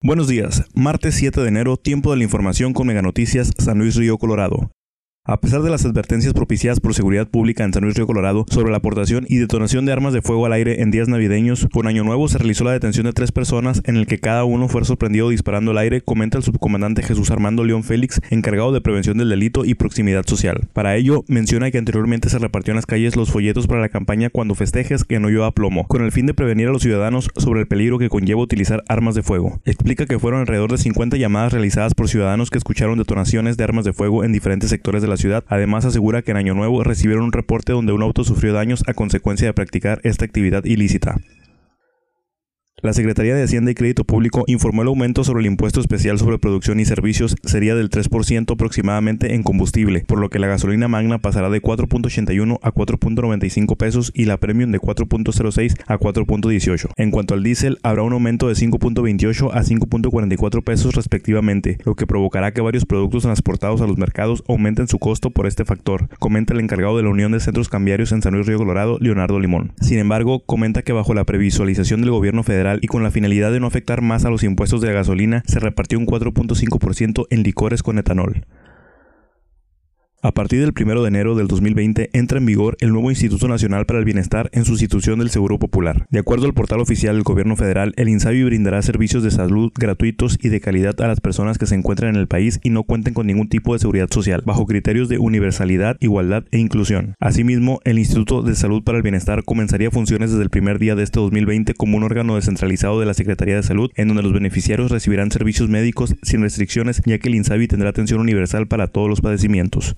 Buenos días, martes 7 de enero, tiempo de la información con Mega Noticias San Luis Río Colorado. A pesar de las advertencias propiciadas por Seguridad Pública en San Luis Río Colorado sobre la aportación y detonación de armas de fuego al aire en días navideños, con Año Nuevo se realizó la detención de tres personas en el que cada uno fue sorprendido disparando al aire, comenta el subcomandante Jesús Armando León Félix, encargado de prevención del delito y proximidad social. Para ello, menciona que anteriormente se repartió en las calles los folletos para la campaña Cuando festejes que no lleva plomo, con el fin de prevenir a los ciudadanos sobre el peligro que conlleva utilizar armas de fuego. Explica que fueron alrededor de 50 llamadas realizadas por ciudadanos que escucharon detonaciones de armas de fuego en diferentes sectores de la ciudad, además asegura que en Año Nuevo recibieron un reporte donde un auto sufrió daños a consecuencia de practicar esta actividad ilícita. La Secretaría de Hacienda y Crédito Público informó el aumento sobre el impuesto especial sobre producción y servicios sería del 3% aproximadamente en combustible, por lo que la gasolina magna pasará de 4.81 a 4.95 pesos y la premium de 4.06 a 4.18. En cuanto al diésel, habrá un aumento de 5.28 a 5.44 pesos respectivamente, lo que provocará que varios productos transportados a los mercados aumenten su costo por este factor, comenta el encargado de la Unión de Centros Cambiarios en San Luis Río Colorado, Leonardo Limón. Sin embargo, comenta que bajo la previsualización del gobierno y con la finalidad de no afectar más a los impuestos de la gasolina, se repartió un 4.5% en licores con etanol. A partir del 1 de enero del 2020 entra en vigor el nuevo Instituto Nacional para el Bienestar en sustitución del Seguro Popular. De acuerdo al portal oficial del Gobierno Federal, el INSABI brindará servicios de salud gratuitos y de calidad a las personas que se encuentran en el país y no cuenten con ningún tipo de seguridad social, bajo criterios de universalidad, igualdad e inclusión. Asimismo, el Instituto de Salud para el Bienestar comenzaría funciones desde el primer día de este 2020 como un órgano descentralizado de la Secretaría de Salud, en donde los beneficiarios recibirán servicios médicos sin restricciones, ya que el INSABI tendrá atención universal para todos los padecimientos.